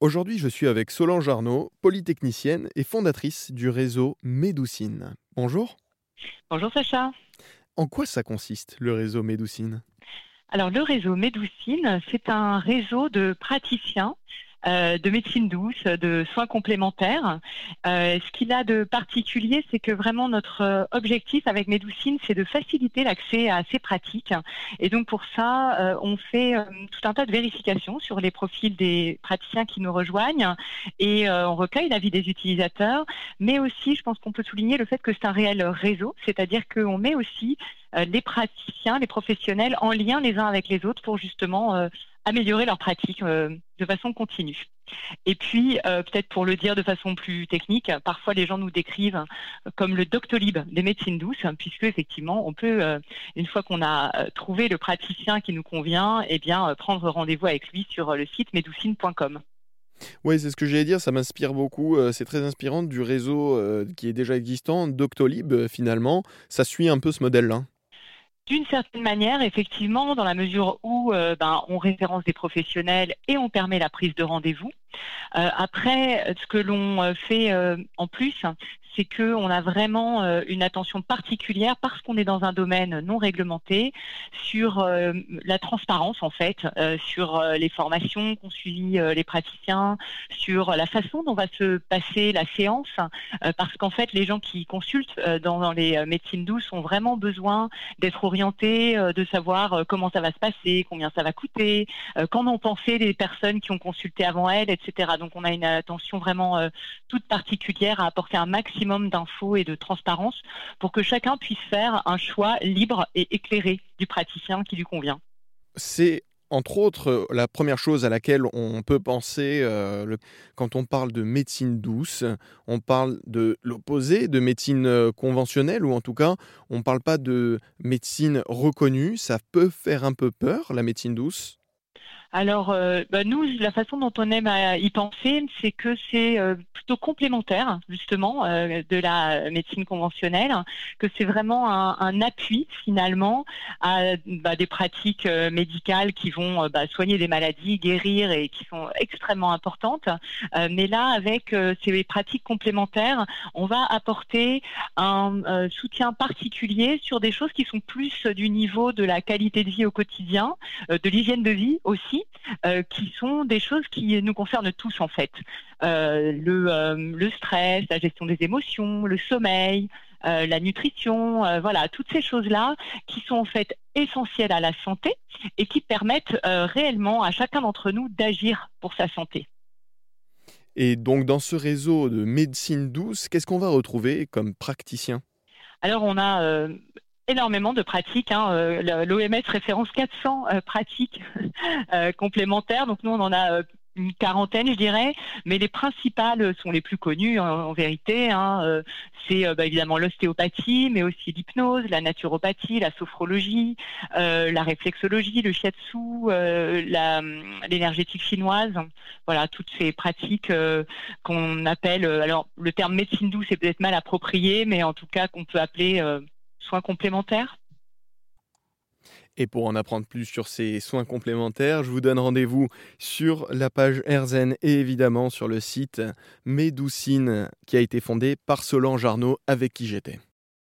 Aujourd'hui, je suis avec Solange Arnaud, polytechnicienne et fondatrice du réseau Médoucine. Bonjour. Bonjour Sacha. En quoi ça consiste, le réseau Médoucine? Alors, le réseau Médoucine, c'est un réseau de praticiens euh, de médecine douce, de soins complémentaires. Euh, ce qu'il a de particulier, c'est que vraiment notre euh, objectif avec Médoucine, c'est de faciliter l'accès à ces pratiques. Et donc pour ça, on fait tout un tas de vérifications sur les profils des praticiens qui nous rejoignent et on recueille l'avis des utilisateurs. Mais aussi, je pense qu'on peut souligner le fait que c'est un réel réseau, c'est-à-dire qu'on met aussi les praticiens, les professionnels en lien les uns avec les autres pour justement améliorer leurs pratiques euh, de façon continue. Et puis, euh, peut-être pour le dire de façon plus technique, parfois les gens nous décrivent comme le Doctolib des médecines douces, puisque effectivement, on peut, euh, une fois qu'on a trouvé le praticien qui nous convient, eh bien, prendre rendez-vous avec lui sur le site medoucine.com. Oui, c'est ce que j'allais dire, ça m'inspire beaucoup. C'est très inspirant du réseau qui est déjà existant, Doctolib finalement. Ça suit un peu ce modèle-là. D'une certaine manière, effectivement, dans la mesure où euh, ben, on référence des professionnels et on permet la prise de rendez-vous. Euh, après, ce que l'on euh, fait en plus, c'est qu'on a vraiment euh, une attention particulière parce qu'on est dans un domaine non réglementé sur euh, la transparence en fait, euh, sur les formations qu'ont suivi les praticiens, sur la façon dont va se passer la séance, parce qu'en fait les gens qui consultent dans, les médecines douces ont vraiment besoin d'être orientés, de savoir comment ça va se passer, combien ça va coûter, qu'en ont pensé les personnes qui ont consulté avant elles, etc. Donc on a une attention vraiment toute particulière à apporter un maximum d'infos et de transparence pour que chacun puisse faire un choix libre et éclairé du praticien qui lui convient. C'est entre autres, la première chose à laquelle on peut penser euh, quand on parle de médecine douce, on parle de l'opposé, de médecine euh, conventionnelle, ou en tout cas, on ne parle pas de médecine reconnue. Ça peut faire un peu peur, la médecine douce? Alors, euh, bah, nous, la façon dont on aime à y penser, c'est que c'est euh, plutôt complémentaire, justement, euh, de la médecine conventionnelle, que c'est vraiment un, appui, finalement, à bah, des pratiques médicales qui vont bah, soigner des maladies, guérir et qui sont extrêmement importantes. mais là, avec ces pratiques complémentaires, on va apporter un soutien particulier sur des choses qui sont plus du niveau de la qualité de vie au quotidien, de l'hygiène de vie aussi euh, qui sont des choses qui nous concernent tous en fait. Euh, euh, le, stress, la gestion des émotions, le sommeil, la nutrition, voilà, toutes ces choses-là qui sont en fait essentielles à la santé et qui permettent réellement à chacun d'entre nous d'agir pour sa santé. Et donc dans ce réseau de médecine douce, qu'est-ce qu'on va retrouver comme praticien? Alors on a énormément de pratiques. Hein. Euh, L'OMS référence 400 euh, pratiques euh, complémentaires. Donc nous, on en a une quarantaine, je dirais, mais les principales sont les plus connues en, vérité. Hein. C'est bah, évidemment l'ostéopathie, mais aussi l'hypnose, la naturopathie, la sophrologie, la réflexologie, le shiatsu, l'énergétique chinoise. Voilà, toutes ces pratiques qu'on appelle, alors le terme médecine douce est peut-être mal approprié, mais en tout cas qu'on peut appeler complémentaires? Et pour en apprendre plus sur ces soins complémentaires, je vous donne rendez-vous sur la page Erzen et évidemment sur le site Médoucine qui a été fondé par Solange Arnaud avec qui j'étais.